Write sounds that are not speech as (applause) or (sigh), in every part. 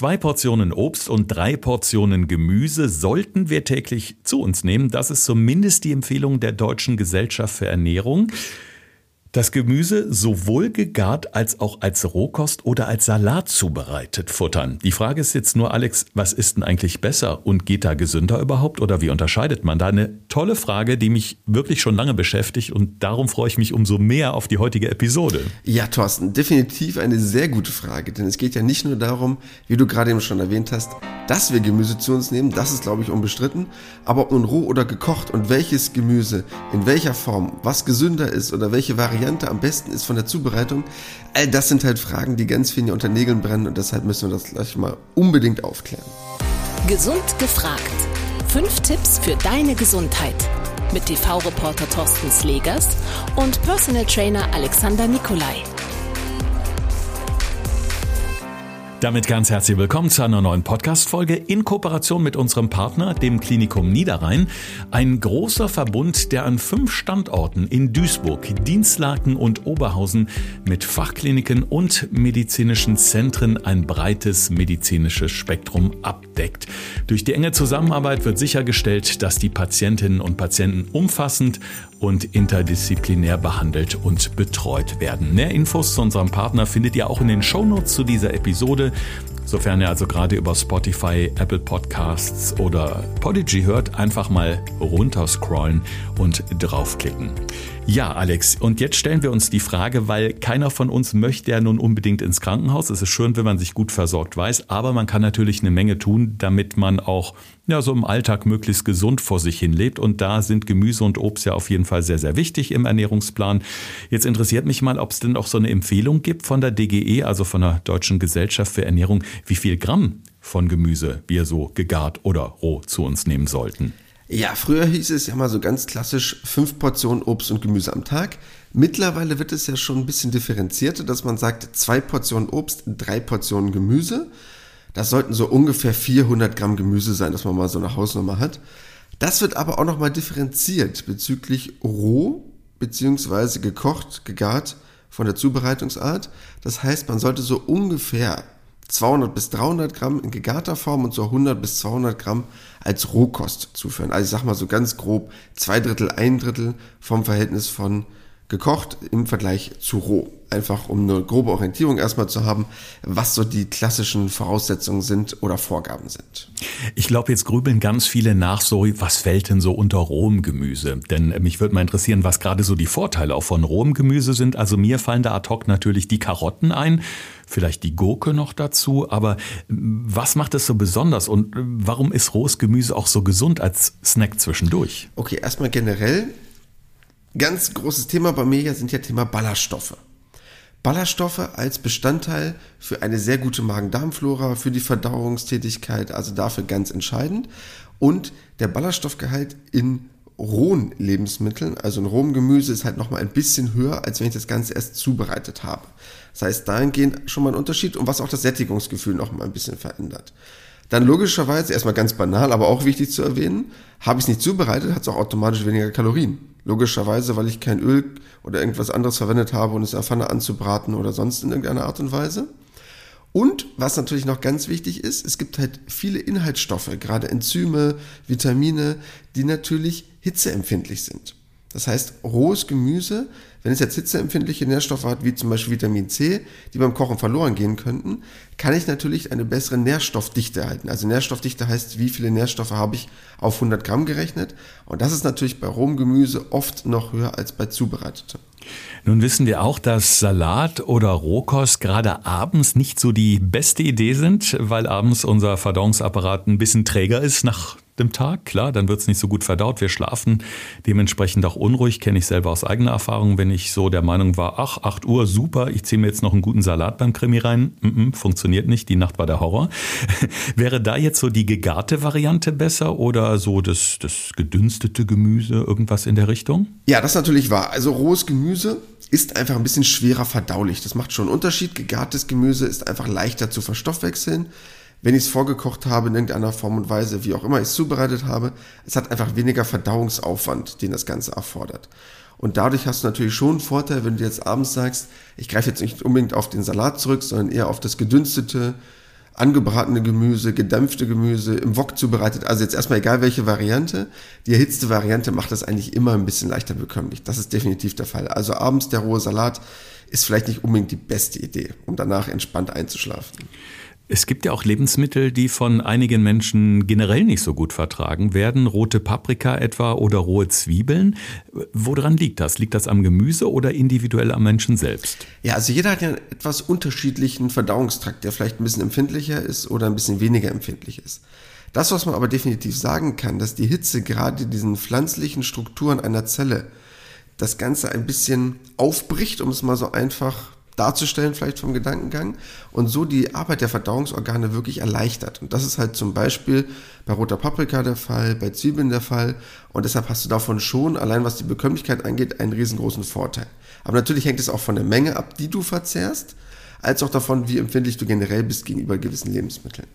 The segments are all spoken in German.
Zwei Portionen Obst und drei Portionen Gemüse sollten wir täglich zu uns nehmen. Das ist zumindest die Empfehlung der Deutschen Gesellschaft für Ernährung. Das Gemüse sowohl gegart als auch als Rohkost oder als Salat zubereitet futtern. Die Frage ist jetzt nur, Alex, was ist denn eigentlich besser und geht da gesünder überhaupt oder wie unterscheidet man da? Eine tolle Frage, die mich wirklich schon lange beschäftigt und darum freue ich mich umso mehr auf die heutige Episode. Ja, Thorsten, definitiv eine sehr gute Frage, denn es geht ja nicht nur darum, wie du gerade eben schon erwähnt hast, dass wir Gemüse zu uns nehmen, das ist glaube ich unbestritten, aber ob nun roh oder gekocht und welches Gemüse, in welcher Form, was gesünder ist oder welche Variante Variante am besten ist von der Zubereitung. All das sind halt Fragen, die ganz vielen unter Nägeln brennen und deshalb müssen wir das gleich mal unbedingt aufklären. Gesund gefragt. Fünf Tipps für deine Gesundheit. Mit TV-Reporter Thorsten Slegers und Personal Trainer Alexander Nikolai. Damit ganz herzlich willkommen zu einer neuen Podcast-Folge in Kooperation mit unserem Partner, dem Klinikum Niederrhein. Ein großer Verbund, der an fünf Standorten in Duisburg, Dienstlaken und Oberhausen mit Fachkliniken und medizinischen Zentren ein breites medizinisches Spektrum abdeckt. Durch die enge Zusammenarbeit wird sichergestellt, dass die Patientinnen und Patienten umfassend und interdisziplinär behandelt und betreut werden. Mehr Infos zu unserem Partner findet ihr auch in den Shownotes zu dieser Episode. Sofern ihr also gerade über Spotify, Apple Podcasts oder Podigy hört, einfach mal runterscrollen und draufklicken. Ja, Alex, und jetzt stellen wir uns die Frage, weil keiner von uns möchte ja nun unbedingt ins Krankenhaus. Es ist schön, wenn man sich gut versorgt weiß, aber man kann natürlich eine Menge tun, damit man auch ja, so im Alltag möglichst gesund vor sich hin lebt. Und da sind Gemüse und Obst ja auf jeden Fall sehr, sehr wichtig im Ernährungsplan. Jetzt interessiert mich mal, ob es denn auch so eine Empfehlung gibt von der DGE, also von der Deutschen Gesellschaft für Ernährung, wie viel Gramm von Gemüse wir so gegart oder roh zu uns nehmen sollten. Ja, früher hieß es ja mal so ganz klassisch fünf Portionen Obst und Gemüse am Tag. Mittlerweile wird es ja schon ein bisschen differenzierter, dass man sagt zwei Portionen Obst, drei Portionen Gemüse. Das sollten so ungefähr 400 Gramm Gemüse sein, dass man mal so eine Hausnummer hat. Das wird aber auch nochmal differenziert bezüglich roh beziehungsweise gekocht, gegart von der Zubereitungsart. Das heißt, man sollte so ungefähr 200 bis 300 Gramm in gegarter Form und so 100 bis 200 Gramm als Rohkost zuführen. Also ich sag mal so ganz grob zwei Drittel, ein Drittel vom Verhältnis von gekocht im Vergleich zu roh. Einfach um eine grobe Orientierung erstmal zu haben, was so die klassischen Voraussetzungen sind oder Vorgaben sind. Ich glaube, jetzt grübeln ganz viele nach so, was fällt denn so unter rohem Gemüse? Denn mich würde mal interessieren, was gerade so die Vorteile auch von rohem Gemüse sind. Also mir fallen da ad hoc natürlich die Karotten ein, vielleicht die Gurke noch dazu. Aber was macht es so besonders und warum ist rohes Gemüse auch so gesund als Snack zwischendurch? Okay, erstmal generell Ganz großes Thema bei mir sind ja Thema Ballaststoffe. Ballaststoffe als Bestandteil für eine sehr gute Magen-Darm-Flora, für die Verdauungstätigkeit, also dafür ganz entscheidend. Und der Ballaststoffgehalt in rohen Lebensmitteln, also in rohem Gemüse, ist halt nochmal ein bisschen höher, als wenn ich das Ganze erst zubereitet habe. Das heißt, dahingehend schon mal ein Unterschied und was auch das Sättigungsgefühl nochmal ein bisschen verändert. Dann logischerweise, erstmal ganz banal, aber auch wichtig zu erwähnen, habe ich es nicht zubereitet, hat es auch automatisch weniger Kalorien. Logischerweise, weil ich kein Öl oder irgendwas anderes verwendet habe, um es in der Pfanne anzubraten oder sonst in irgendeiner Art und Weise. Und was natürlich noch ganz wichtig ist, es gibt halt viele Inhaltsstoffe, gerade Enzyme, Vitamine, die natürlich hitzeempfindlich sind. Das heißt, rohes Gemüse, wenn es jetzt hitzeempfindliche Nährstoffe hat, wie zum Beispiel Vitamin C, die beim Kochen verloren gehen könnten, kann ich natürlich eine bessere Nährstoffdichte erhalten. Also Nährstoffdichte heißt, wie viele Nährstoffe habe ich auf 100 Gramm gerechnet. Und das ist natürlich bei rohem Gemüse oft noch höher als bei zubereitetem. Nun wissen wir auch, dass Salat oder Rohkost gerade abends nicht so die beste Idee sind, weil abends unser Verdauungsapparat ein bisschen träger ist nach dem Tag. Klar, dann wird es nicht so gut verdaut. Wir schlafen dementsprechend auch unruhig, kenne ich selber aus eigener Erfahrung. Wenn ich so der Meinung war, ach, 8 Uhr, super, ich ziehe mir jetzt noch einen guten Salat beim Krimi rein. Mm -mm, funktioniert nicht, die Nacht war der Horror. (laughs) Wäre da jetzt so die gegarte Variante besser oder so das, das gedünstete Gemüse, irgendwas in der Richtung? Ja, das ist natürlich wahr. Also rohes Gemüse ist einfach ein bisschen schwerer verdaulich. Das macht schon einen Unterschied. Gegartes Gemüse ist einfach leichter zu verstoffwechseln wenn ich es vorgekocht habe in irgendeiner Form und Weise, wie auch immer ich es zubereitet habe, es hat einfach weniger Verdauungsaufwand, den das Ganze erfordert. Und dadurch hast du natürlich schon einen Vorteil, wenn du jetzt abends sagst, ich greife jetzt nicht unbedingt auf den Salat zurück, sondern eher auf das gedünstete, angebratene Gemüse, gedämpfte Gemüse, im Wok zubereitet. Also jetzt erstmal egal welche Variante. Die erhitzte Variante macht das eigentlich immer ein bisschen leichter bekömmlich. Das ist definitiv der Fall. Also abends der rohe Salat ist vielleicht nicht unbedingt die beste Idee, um danach entspannt einzuschlafen. Es gibt ja auch Lebensmittel, die von einigen Menschen generell nicht so gut vertragen werden. Rote Paprika etwa oder rohe Zwiebeln. Woran liegt das? Liegt das am Gemüse oder individuell am Menschen selbst? Ja, also jeder hat ja einen etwas unterschiedlichen Verdauungstrakt, der vielleicht ein bisschen empfindlicher ist oder ein bisschen weniger empfindlich ist. Das, was man aber definitiv sagen kann, dass die Hitze gerade diesen pflanzlichen Strukturen einer Zelle das Ganze ein bisschen aufbricht, um es mal so einfach darzustellen, vielleicht vom Gedankengang, und so die Arbeit der Verdauungsorgane wirklich erleichtert. Und das ist halt zum Beispiel bei roter Paprika der Fall, bei Zwiebeln der Fall. Und deshalb hast du davon schon, allein was die Bekömmlichkeit angeht, einen riesengroßen Vorteil. Aber natürlich hängt es auch von der Menge ab, die du verzehrst, als auch davon, wie empfindlich du generell bist gegenüber gewissen Lebensmitteln.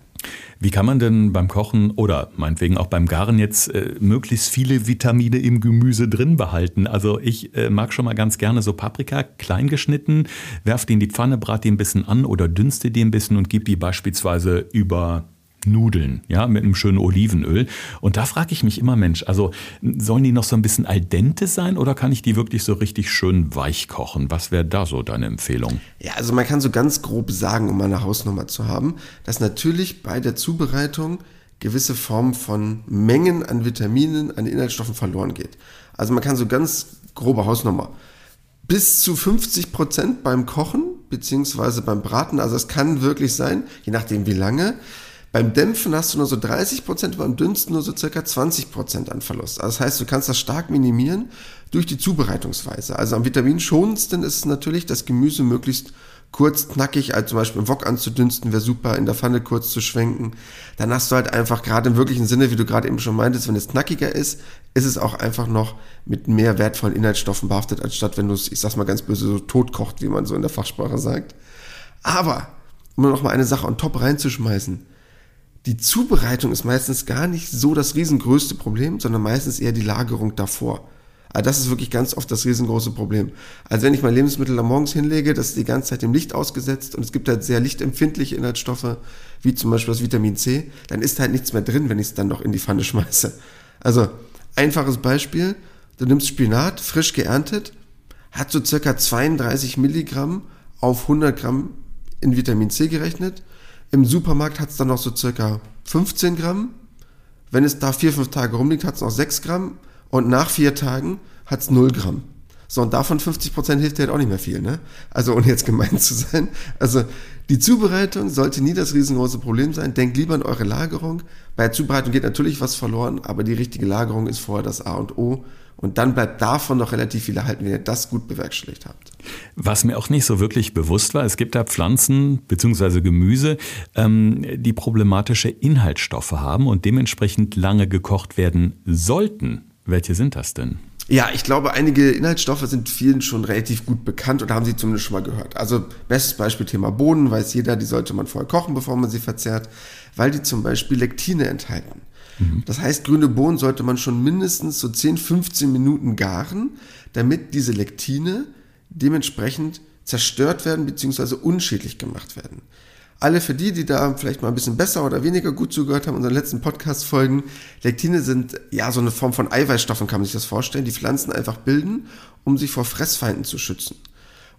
Wie kann man denn beim Kochen oder meinetwegen auch beim Garen jetzt äh, möglichst viele Vitamine im Gemüse drin behalten? Also ich äh, mag schon mal ganz gerne so Paprika klein geschnitten, werf die in die Pfanne, brat die ein bisschen an oder dünste die ein bisschen und gib die beispielsweise über Nudeln, ja, mit einem schönen Olivenöl. Und da frage ich mich immer, Mensch, also sollen die noch so ein bisschen al dente sein oder kann ich die wirklich so richtig schön weich kochen? Was wäre da so deine Empfehlung? Ja, also man kann so ganz grob sagen, um eine Hausnummer zu haben, dass natürlich bei der Zubereitung gewisse Formen von Mengen an Vitaminen, an Inhaltsstoffen verloren geht. Also man kann so ganz grobe Hausnummer bis zu 50 Prozent beim Kochen beziehungsweise beim Braten, also es kann wirklich sein, je nachdem wie lange, beim Dämpfen hast du nur so 30 Prozent, beim Dünsten nur so circa 20 Prozent an Verlust. Also das heißt, du kannst das stark minimieren durch die Zubereitungsweise. Also am vitaminschonendsten ist es natürlich, das Gemüse möglichst kurz, knackig, als zum Beispiel im Wok anzudünsten, wäre super, in der Pfanne kurz zu schwenken. Dann hast du halt einfach gerade im wirklichen Sinne, wie du gerade eben schon meintest, wenn es knackiger ist, ist es auch einfach noch mit mehr wertvollen Inhaltsstoffen behaftet, anstatt wenn du es, ich sag's mal ganz böse, so tot kocht, wie man so in der Fachsprache sagt. Aber, um noch mal eine Sache on top reinzuschmeißen, die Zubereitung ist meistens gar nicht so das riesengrößte Problem, sondern meistens eher die Lagerung davor. Also das ist wirklich ganz oft das riesengroße Problem. Also wenn ich mein Lebensmittel am Morgens hinlege, das ist die ganze Zeit dem Licht ausgesetzt und es gibt halt sehr lichtempfindliche Inhaltsstoffe, wie zum Beispiel das Vitamin C, dann ist halt nichts mehr drin, wenn ich es dann noch in die Pfanne schmeiße. Also einfaches Beispiel, du nimmst Spinat, frisch geerntet, hat so circa 32 Milligramm auf 100 Gramm in Vitamin C gerechnet im Supermarkt hat es dann noch so circa 15 Gramm. Wenn es da vier, fünf Tage rumliegt, hat es noch 6 Gramm. Und nach vier Tagen hat es 0 Gramm. So, und davon 50 Prozent hilft dir halt auch nicht mehr viel, ne? Also, ohne jetzt gemein zu sein. Also, die Zubereitung sollte nie das riesengroße Problem sein. Denkt lieber an eure Lagerung. Bei der Zubereitung geht natürlich was verloren, aber die richtige Lagerung ist vorher das A und O. Und dann bleibt davon noch relativ viel erhalten, wenn ihr das gut bewerkstelligt habt. Was mir auch nicht so wirklich bewusst war, es gibt da Pflanzen bzw. Gemüse, ähm, die problematische Inhaltsstoffe haben und dementsprechend lange gekocht werden sollten. Welche sind das denn? Ja, ich glaube, einige Inhaltsstoffe sind vielen schon relativ gut bekannt oder haben sie zumindest schon mal gehört. Also bestes Beispiel Thema Bohnen, weiß jeder, die sollte man vorher kochen, bevor man sie verzehrt, weil die zum Beispiel Lektine enthalten. Mhm. Das heißt, grüne Bohnen sollte man schon mindestens so 10, 15 Minuten garen, damit diese Lektine dementsprechend zerstört werden bzw. unschädlich gemacht werden. Alle für die, die da vielleicht mal ein bisschen besser oder weniger gut zugehört haben, unseren letzten Podcast-Folgen, Lektine sind ja so eine Form von Eiweißstoffen, kann man sich das vorstellen, die Pflanzen einfach bilden, um sich vor Fressfeinden zu schützen.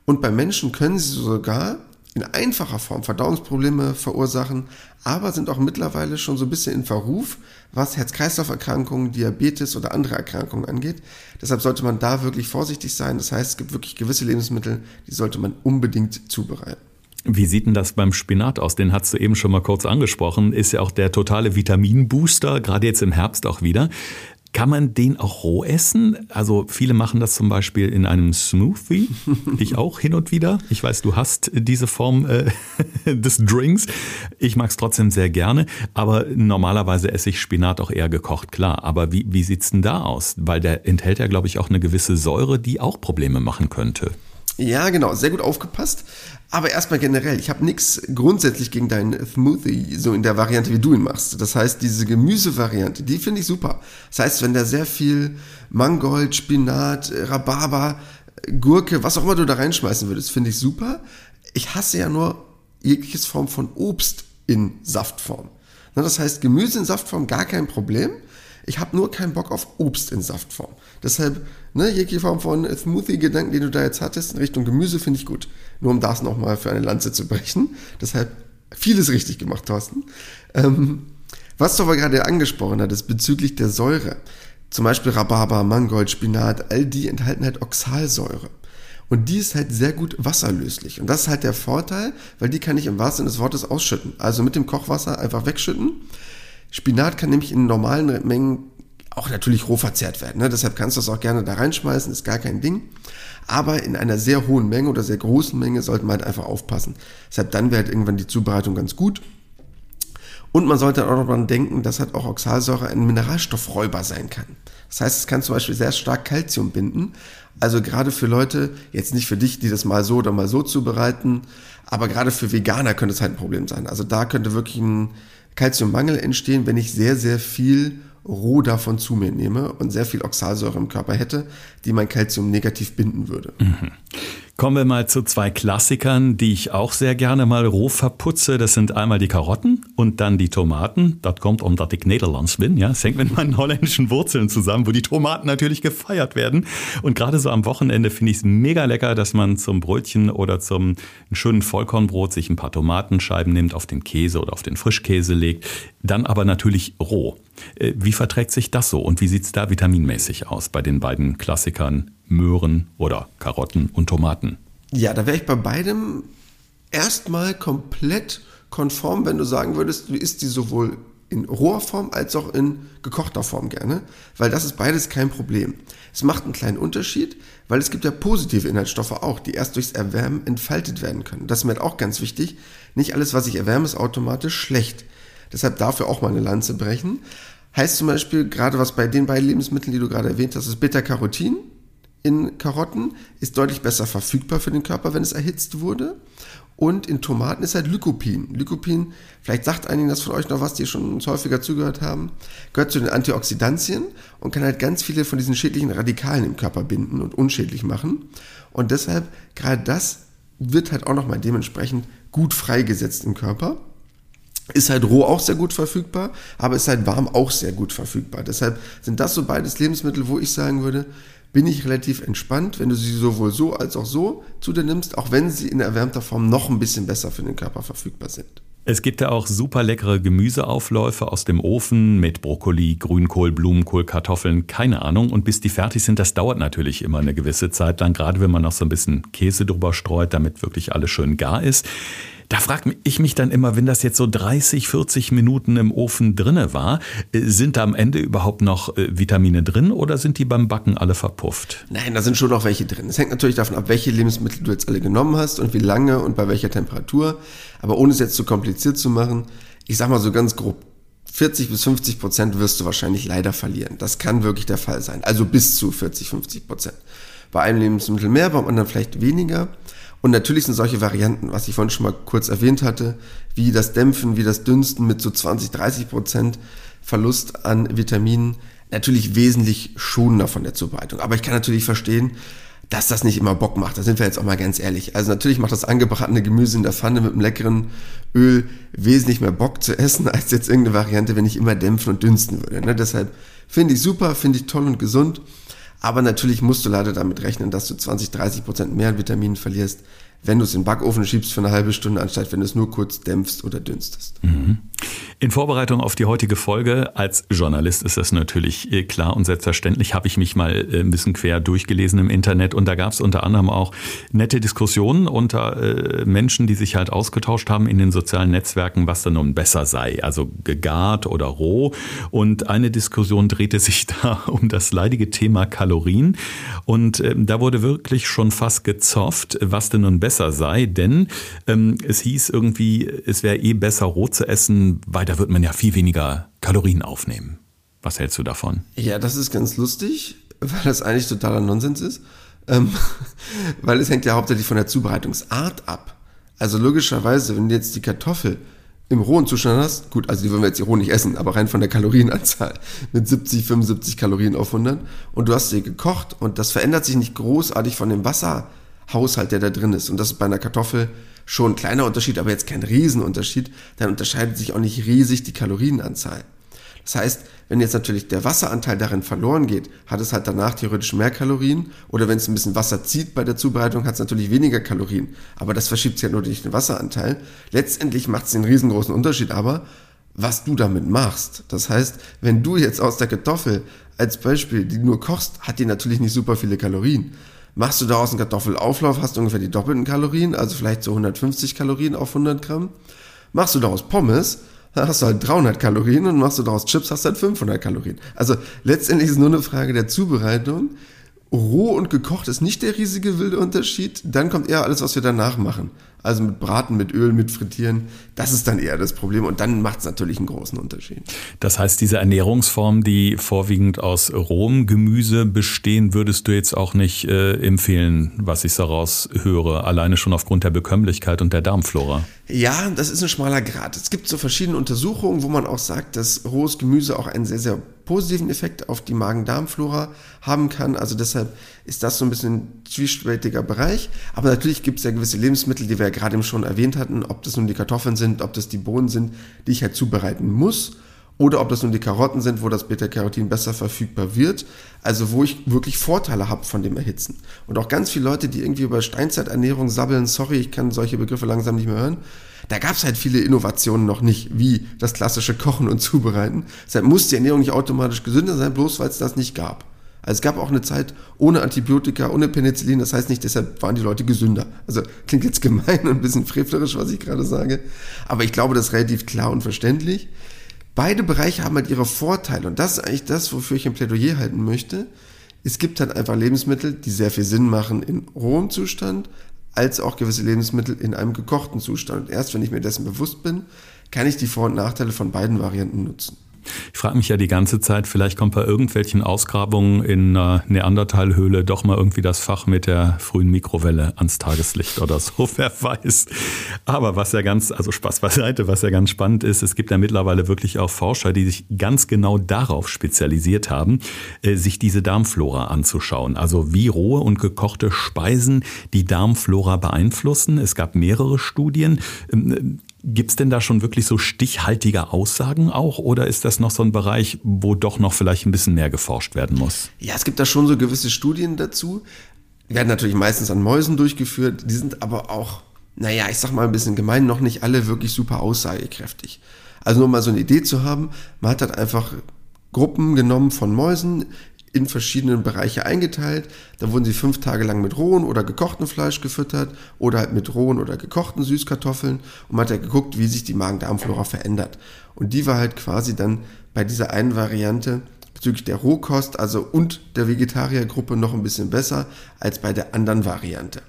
Und bei Menschen können sie sogar in einfacher Form Verdauungsprobleme verursachen, aber sind auch mittlerweile schon so ein bisschen in Verruf, was Herz-Kreislauf-Erkrankungen, Diabetes oder andere Erkrankungen angeht. Deshalb sollte man da wirklich vorsichtig sein. Das heißt, es gibt wirklich gewisse Lebensmittel, die sollte man unbedingt zubereiten. Wie sieht denn das beim Spinat aus? Den hast du eben schon mal kurz angesprochen. Ist ja auch der totale Vitaminbooster, gerade jetzt im Herbst auch wieder. Kann man den auch roh essen? Also viele machen das zum Beispiel in einem Smoothie. (laughs) Ich auch hin und wieder. Ich weiß, du hast diese Form äh, (laughs) des Drinks. Ich mag es trotzdem sehr gerne. Aber normalerweise esse ich Spinat auch eher gekocht, klar. Aber wie, wie sieht's denn da aus? Weil der enthält ja, glaube ich, auch eine gewisse Säure, die auch Probleme machen könnte. Ja, genau, sehr gut aufgepasst. Aber erstmal generell, ich habe nichts grundsätzlich gegen deinen Smoothie, so in der Variante, wie du ihn machst. Das heißt, diese Gemüsevariante, die finde ich super. Das heißt, wenn da sehr viel Mangold, Spinat, Rhabarber, Gurke, was auch immer du da reinschmeißen würdest, finde ich super. Ich hasse ja nur jegliches Form von Obst in Saftform. Das heißt, Gemüse in Saftform gar kein Problem. Ich habe nur keinen Bock auf Obst in Saftform. Deshalb, ne, jegliche Form von Smoothie-Gedanken, die du da jetzt hattest, in Richtung Gemüse, finde ich gut. Nur um das nochmal für eine Lanze zu brechen. Deshalb vieles richtig gemacht, Thorsten. Ähm, was du aber gerade angesprochen hattest bezüglich der Säure. Zum Beispiel Rhabarber, Mangold, Spinat, all die enthalten halt Oxalsäure. Und die ist halt sehr gut wasserlöslich. Und das ist halt der Vorteil, weil die kann ich im wahrsten Sinne des Wortes ausschütten. Also mit dem Kochwasser einfach wegschütten. Spinat kann nämlich in normalen Mengen auch natürlich roh verzehrt werden. Ne? Deshalb kannst du das auch gerne da reinschmeißen, ist gar kein Ding. Aber in einer sehr hohen Menge oder sehr großen Menge sollte man halt einfach aufpassen. Deshalb dann wäre halt irgendwann die Zubereitung ganz gut. Und man sollte auch noch daran denken, dass halt auch Oxalsäure ein Mineralstoffräuber sein kann. Das heißt, es kann zum Beispiel sehr stark Kalzium binden. Also gerade für Leute, jetzt nicht für dich, die das mal so oder mal so zubereiten, aber gerade für Veganer könnte es halt ein Problem sein. Also da könnte wirklich ein Kalziummangel entstehen, wenn ich sehr, sehr viel roh davon zu mir nehme und sehr viel Oxalsäure im Körper hätte, die mein Kalzium negativ binden würde. Mhm. Kommen wir mal zu zwei Klassikern, die ich auch sehr gerne mal roh verputze. Das sind einmal die Karotten und dann die Tomaten. Das kommt, omdat ich Nederlands bin. Ja, es hängt mit meinen holländischen Wurzeln zusammen, wo die Tomaten natürlich gefeiert werden. Und gerade so am Wochenende finde ich es mega lecker, dass man zum Brötchen oder zum schönen Vollkornbrot sich ein paar Tomatenscheiben nimmt, auf den Käse oder auf den Frischkäse legt. Dann aber natürlich roh. Äh, wie verträgt sich das so und wie sieht es da vitaminmäßig aus bei den beiden Klassikern Möhren oder Karotten und Tomaten? Ja, da wäre ich bei beidem erstmal komplett konform, wenn du sagen würdest, du isst die sowohl in roher Form als auch in gekochter Form gerne, weil das ist beides kein Problem. Es macht einen kleinen Unterschied, weil es gibt ja positive Inhaltsstoffe auch, die erst durchs Erwärmen entfaltet werden können. Das ist mir halt auch ganz wichtig. Nicht alles, was ich erwärme, ist automatisch schlecht. Deshalb dafür auch mal eine Lanze brechen. Heißt zum Beispiel, gerade was bei den beiden Lebensmitteln, die du gerade erwähnt hast, ist Beta-Carotin in Karotten, ist deutlich besser verfügbar für den Körper, wenn es erhitzt wurde. Und in Tomaten ist halt Lycopin. Lycopin, vielleicht sagt einigen das von euch noch was, die schon uns häufiger zugehört haben, gehört zu den Antioxidantien und kann halt ganz viele von diesen schädlichen Radikalen im Körper binden und unschädlich machen. Und deshalb, gerade das wird halt auch nochmal dementsprechend gut freigesetzt im Körper. Ist halt roh auch sehr gut verfügbar, aber ist halt warm auch sehr gut verfügbar. Deshalb sind das so beides Lebensmittel, wo ich sagen würde, bin ich relativ entspannt, wenn du sie sowohl so als auch so zu dir nimmst, auch wenn sie in erwärmter Form noch ein bisschen besser für den Körper verfügbar sind. Es gibt ja auch super leckere Gemüseaufläufe aus dem Ofen mit Brokkoli, Grünkohl, Blumenkohl, Kartoffeln, keine Ahnung. Und bis die fertig sind, das dauert natürlich immer eine gewisse Zeit lang, gerade wenn man noch so ein bisschen Käse drüber streut, damit wirklich alles schön gar ist. Da frage ich mich dann immer, wenn das jetzt so 30, 40 Minuten im Ofen drinne war, äh, sind da am Ende überhaupt noch äh, Vitamine drin oder sind die beim Backen alle verpufft? Nein, da sind schon noch welche drin. Es hängt natürlich davon ab, welche Lebensmittel du jetzt alle genommen hast und wie lange und bei welcher Temperatur. Aber ohne es jetzt zu kompliziert zu machen, ich sag mal so ganz grob, 40 bis 50 Prozent wirst du wahrscheinlich leider verlieren. Das kann wirklich der Fall sein. Also bis zu 40, 50 Prozent. Bei einem Lebensmittel mehr, beim anderen vielleicht weniger. Und natürlich sind solche Varianten, was ich vorhin schon mal kurz erwähnt hatte, wie das Dämpfen, wie das Dünsten mit so 20, 30 Prozent Verlust an Vitaminen, natürlich wesentlich schonender von der Zubereitung. Aber ich kann natürlich verstehen, dass das nicht immer Bock macht. Da sind wir jetzt auch mal ganz ehrlich. Also natürlich macht das angebratene Gemüse in der Pfanne mit einem leckeren Öl wesentlich mehr Bock zu essen, (laughs) als jetzt irgendeine Variante, wenn ich immer dämpfen und dünsten würde. Ne? Deshalb finde ich super, finde ich toll und gesund. Aber natürlich musst du leider damit rechnen, dass du 20, 30 Prozent mehr Vitaminen verlierst, wenn du es in den Backofen schiebst für eine halbe Stunde, anstatt wenn du es nur kurz dämpfst oder dünstest. Mhm. In Vorbereitung auf die heutige Folge, als Journalist ist das natürlich äh, klar und selbstverständlich, habe ich mich mal äh, ein bisschen quer durchgelesen im Internet und da gab es unter anderem auch nette Diskussionen unter äh, Menschen, die sich halt ausgetauscht haben in den sozialen Netzwerken, was da nun besser sei, also gegart oder roh. Und eine Diskussion drehte sich (laughs) da um das leidige Thema Kalorien und ähm, da wurde wirklich schon fast gezofft, was denn nun besser sei, denn ähm, es hieß irgendwie, es wäre eh besser roh zu essen, weil da wird man ja viel weniger Kalorien aufnehmen. Was hältst du davon? Ja, das ist ganz lustig, weil das eigentlich totaler Nonsens ist. Ähm, (laughs) weil es hängt ja hauptsächlich von der Zubereitungsart ab. Also logischerweise, wenn du jetzt die Kartoffel im rohen Zustand hast, gut, also die würden wir jetzt hier roh nicht essen, aber rein von der Kalorienanzahl (laughs) mit 70, 75 Kalorien auf 100 und du hast sie gekocht und das verändert sich nicht großartig von dem Wasserhaushalt, der da drin ist und das ist bei einer Kartoffel schon ein kleiner Unterschied, aber jetzt kein Riesenunterschied, dann unterscheidet sich auch nicht riesig die Kalorienanzahl. Das heißt, wenn jetzt natürlich der Wasseranteil darin verloren geht, hat es halt danach theoretisch mehr Kalorien. Oder wenn es ein bisschen Wasser zieht bei der Zubereitung, hat es natürlich weniger Kalorien. Aber das verschiebt sich ja nur durch den Wasseranteil. Letztendlich macht es den riesengroßen Unterschied aber, was du damit machst. Das heißt, wenn du jetzt aus der Kartoffel als Beispiel die nur kochst, hat die natürlich nicht super viele Kalorien. Machst du daraus einen Kartoffelauflauf, hast du ungefähr die doppelten Kalorien, also vielleicht so 150 Kalorien auf 100 Gramm. Machst du daraus Pommes, dann hast du halt 300 Kalorien und machst du daraus Chips, hast du halt 500 Kalorien. Also letztendlich ist es nur eine Frage der Zubereitung. Roh und gekocht ist nicht der riesige wilde Unterschied. Dann kommt eher alles, was wir danach machen. Also mit Braten, mit Öl, mit Frittieren. Das ist dann eher das Problem. Und dann macht es natürlich einen großen Unterschied. Das heißt, diese Ernährungsformen, die vorwiegend aus rohem Gemüse bestehen, würdest du jetzt auch nicht äh, empfehlen, was ich daraus höre. Alleine schon aufgrund der Bekömmlichkeit und der Darmflora. Ja, das ist ein schmaler Grad. Es gibt so verschiedene Untersuchungen, wo man auch sagt, dass rohes Gemüse auch einen sehr, sehr positiven Effekt auf die Magen-Darm-Flora haben kann. Also deshalb ist das so ein bisschen ein zwiespältiger Bereich. Aber natürlich gibt es ja gewisse Lebensmittel, die wir ja gerade eben schon erwähnt hatten, ob das nun die Kartoffeln sind, ob das die Bohnen sind, die ich halt zubereiten muss. Oder ob das nun die Karotten sind, wo das Beta-Carotin besser verfügbar wird. Also wo ich wirklich Vorteile habe von dem Erhitzen. Und auch ganz viele Leute, die irgendwie über Steinzeiternährung sabbeln, sorry, ich kann solche Begriffe langsam nicht mehr hören, da gab es halt viele Innovationen noch nicht, wie das klassische Kochen und Zubereiten. Deshalb muss die Ernährung nicht automatisch gesünder sein, bloß weil es das nicht gab. Also es gab auch eine Zeit ohne Antibiotika, ohne Penicillin, das heißt nicht, deshalb waren die Leute gesünder. Also klingt jetzt gemein und ein bisschen frevlerisch, was ich gerade sage, aber ich glaube, das ist relativ klar und verständlich. Beide Bereiche haben halt ihre Vorteile und das ist eigentlich das, wofür ich ein Plädoyer halten möchte. Es gibt halt einfach Lebensmittel, die sehr viel Sinn machen in rohem Zustand, als auch gewisse Lebensmittel in einem gekochten Zustand. Und erst wenn ich mir dessen bewusst bin, kann ich die Vor- und Nachteile von beiden Varianten nutzen. Ich frage mich ja die ganze Zeit, vielleicht kommt bei irgendwelchen Ausgrabungen in einer Neandertalhöhle doch mal irgendwie das Fach mit der frühen Mikrowelle ans Tageslicht oder so, (laughs) wer weiß. Aber was ja ganz, also Spaß beiseite, was ja ganz spannend ist, es gibt ja mittlerweile wirklich auch Forscher, die sich ganz genau darauf spezialisiert haben, äh, sich diese Darmflora anzuschauen. Also wie rohe und gekochte Speisen die Darmflora beeinflussen. Es gab mehrere Studien. Gibt es denn da schon wirklich so stichhaltige Aussagen auch oder ist das noch so ein Bereich, wo doch noch vielleicht ein bisschen mehr geforscht werden muss? Ja, es gibt da schon so gewisse Studien dazu. Die werden natürlich meistens an Mäusen durchgeführt, die sind aber auch, naja, ich sag mal ein bisschen gemein, noch nicht alle wirklich super aussagekräftig. Also nur mal so eine Idee zu haben, man hat halt einfach Gruppen genommen von Mäusen, in verschiedene Bereiche eingeteilt. Da wurden sie fünf Tage lang mit rohen oder gekochten Fleisch gefüttert oder halt mit rohen oder gekochten Süßkartoffeln und man hat ja geguckt, wie sich die Magen-Darm-Flora verändert. Und die war halt quasi dann bei dieser einen Variante bezüglich der Rohkost, also und der Vegetariergruppe noch ein bisschen besser als bei der anderen Variante.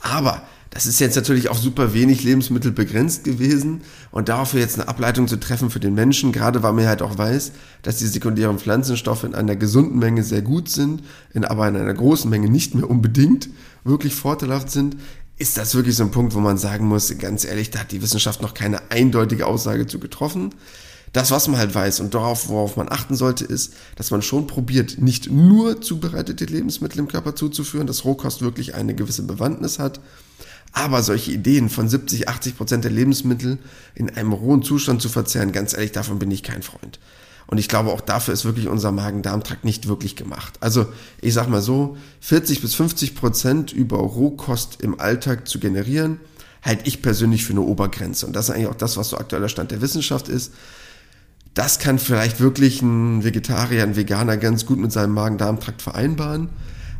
Aber das ist jetzt natürlich auf super wenig Lebensmittel begrenzt gewesen und dafür jetzt eine Ableitung zu treffen für den Menschen, gerade weil man halt auch weiß, dass die sekundären Pflanzenstoffe in einer gesunden Menge sehr gut sind, in aber in einer großen Menge nicht mehr unbedingt wirklich vorteilhaft sind, ist das wirklich so ein Punkt, wo man sagen muss, ganz ehrlich, da hat die Wissenschaft noch keine eindeutige Aussage zu getroffen. Das, was man halt weiß und darauf, worauf man achten sollte, ist, dass man schon probiert, nicht nur zubereitete Lebensmittel im Körper zuzuführen, dass Rohkost wirklich eine gewisse Bewandtnis hat, aber solche Ideen von 70, 80 Prozent der Lebensmittel in einem rohen Zustand zu verzehren, ganz ehrlich, davon bin ich kein Freund. Und ich glaube, auch dafür ist wirklich unser Magen-Darm-Trakt nicht wirklich gemacht. Also, ich sag mal so, 40 bis 50 Prozent über Rohkost im Alltag zu generieren, halte ich persönlich für eine Obergrenze. Und das ist eigentlich auch das, was so aktueller Stand der Wissenschaft ist. Das kann vielleicht wirklich ein Vegetarier, ein Veganer ganz gut mit seinem Magen-Darm-Trakt vereinbaren.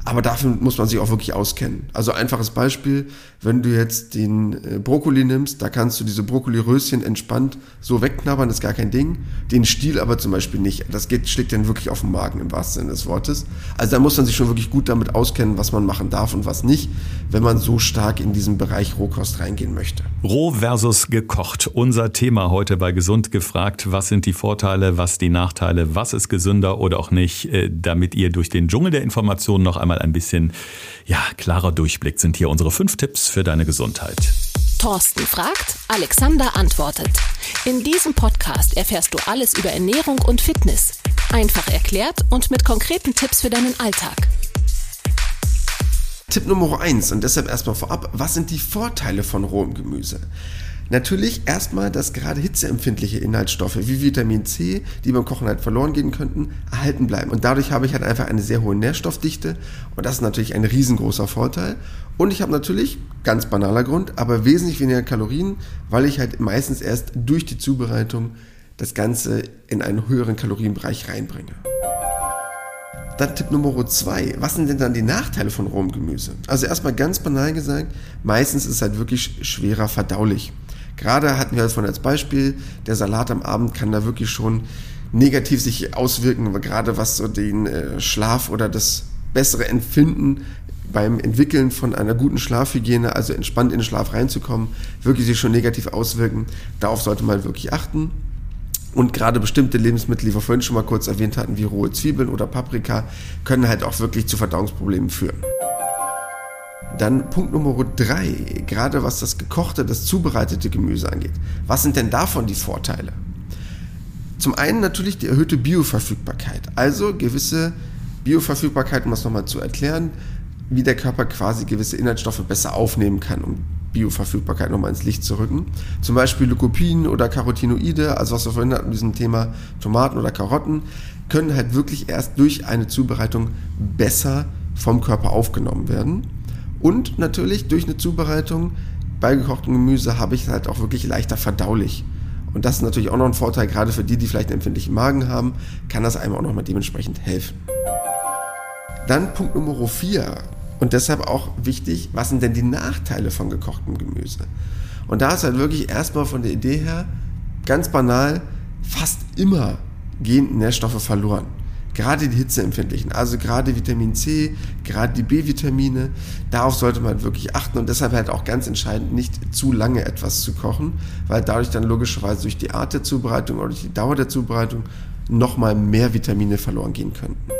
Aber dafür muss man sich auch wirklich auskennen. Also einfaches Beispiel, wenn du jetzt den äh, Brokkoli nimmst, da kannst du diese Brokkoli-Röschen entspannt so wegknabbern, ist gar kein Ding. Den Stiel aber zum Beispiel nicht. Das geht, schlägt dann wirklich auf den Magen im wahrsten Sinne des Wortes. Also da muss man sich schon wirklich gut damit auskennen, was man machen darf und was nicht, wenn man so stark in diesen Bereich Rohkost reingehen möchte. Roh versus gekocht. Unser Thema heute bei Gesund gefragt. Was sind die Vorteile, was die Nachteile, was ist gesünder oder auch nicht, äh, damit ihr durch den Dschungel der Informationen noch einmal einmal ein bisschen ja, klarer durchblickt, sind hier unsere fünf Tipps für deine Gesundheit. Thorsten fragt, Alexander antwortet. In diesem Podcast erfährst du alles über Ernährung und Fitness. Einfach erklärt und mit konkreten Tipps für deinen Alltag. Tipp Nummer eins und deshalb erstmal vorab, was sind die Vorteile von rohem Gemüse? Natürlich erstmal, dass gerade hitzeempfindliche Inhaltsstoffe wie Vitamin C, die beim Kochen halt verloren gehen könnten, erhalten bleiben. Und dadurch habe ich halt einfach eine sehr hohe Nährstoffdichte und das ist natürlich ein riesengroßer Vorteil. Und ich habe natürlich, ganz banaler Grund, aber wesentlich weniger Kalorien, weil ich halt meistens erst durch die Zubereitung das Ganze in einen höheren Kalorienbereich reinbringe. Dann Tipp Nummer zwei. Was sind denn dann die Nachteile von rohem Gemüse? Also erstmal ganz banal gesagt, meistens ist es halt wirklich schwerer verdaulich. Gerade hatten wir das von als Beispiel, der Salat am Abend kann da wirklich schon negativ sich auswirken, aber gerade was so den äh, Schlaf oder das bessere Empfinden beim Entwickeln von einer guten Schlafhygiene, also entspannt in den Schlaf reinzukommen, wirklich sich schon negativ auswirken. Darauf sollte man wirklich achten. Und gerade bestimmte Lebensmittel, die wir vorhin schon mal kurz erwähnt hatten, wie rohe Zwiebeln oder Paprika, können halt auch wirklich zu Verdauungsproblemen führen. Dann Punkt Nummer drei, gerade was das gekochte, das zubereitete Gemüse angeht. Was sind denn davon die Vorteile? Zum einen natürlich die erhöhte Bioverfügbarkeit, also gewisse Bioverfügbarkeit, um das nochmal zu erklären, wie der Körper quasi gewisse Inhaltsstoffe besser aufnehmen kann, um Bioverfügbarkeit nochmal ins Licht zu rücken. Zum Beispiel Lycopin oder Carotinoide, also was wir vorhin hatten, diesem Thema Tomaten oder Karotten, können halt wirklich erst durch eine Zubereitung besser vom Körper aufgenommen werden. Und natürlich durch eine Zubereitung bei gekochtem Gemüse habe ich es halt auch wirklich leichter verdaulich. Und das ist natürlich auch noch ein Vorteil, gerade für die, die vielleicht einen empfindlichen Magen haben, kann das einem auch nochmal dementsprechend helfen. Dann Punkt Nummer 4 und deshalb auch wichtig, was sind denn die Nachteile von gekochtem Gemüse? Und da ist halt wirklich erstmal von der Idee her ganz banal, fast immer gehen Nährstoffe verloren. Gerade die hitzeempfindlichen, also gerade Vitamin C, gerade die B-Vitamine, darauf sollte man wirklich achten und deshalb halt auch ganz entscheidend, nicht zu lange etwas zu kochen, weil dadurch dann logischerweise durch die Art der Zubereitung oder durch die Dauer der Zubereitung nochmal mehr Vitamine verloren gehen könnten.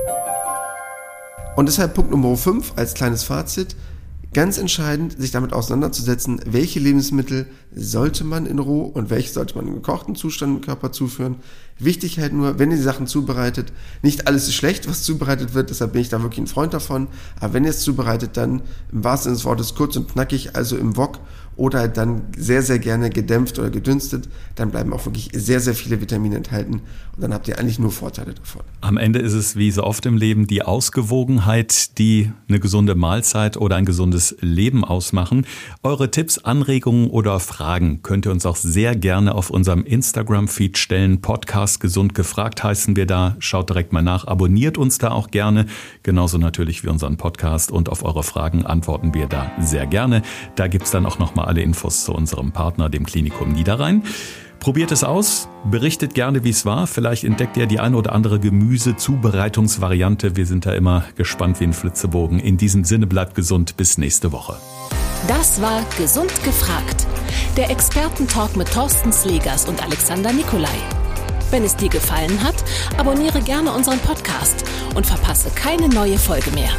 Und deshalb Punkt Nummer 5 als kleines Fazit. Ganz entscheidend, sich damit auseinanderzusetzen, welche Lebensmittel sollte man in roh und welche sollte man in gekochten Zustand im Körper zuführen. Wichtig halt nur, wenn ihr die Sachen zubereitet, nicht alles ist schlecht, was zubereitet wird, deshalb bin ich da wirklich ein Freund davon. Aber wenn ihr es zubereitet, dann im wahrsten Sinne des Wortes kurz und knackig, also im Wok oder dann sehr, sehr gerne gedämpft oder gedünstet, dann bleiben auch wirklich sehr, sehr viele Vitamine enthalten und dann habt ihr eigentlich nur Vorteile davon. Am Ende ist es wie so oft im Leben die Ausgewogenheit, die eine gesunde Mahlzeit oder ein gesundes Leben ausmachen. Eure Tipps, Anregungen oder Fragen könnt ihr uns auch sehr gerne auf unserem Instagram-Feed stellen. Podcast Gesund gefragt heißen wir da. Schaut direkt mal nach, abonniert uns da auch gerne. Genauso natürlich wie unseren Podcast und auf eure Fragen antworten wir da sehr gerne. Da gibt's dann auch nochmal alle Infos zu unserem Partner, dem Klinikum Niederrhein. Probiert es aus, berichtet gerne, wie es war. Vielleicht entdeckt ihr die eine oder andere Gemüse-Zubereitungsvariante. Wir sind da immer gespannt wie ein Flitzebogen. In diesem Sinne bleibt gesund. Bis nächste Woche. Das war Gesund gefragt. Der Expertentalk mit Thorsten Slegers und Alexander Nikolai. Wenn es dir gefallen hat, abonniere gerne unseren Podcast und verpasse keine neue Folge mehr.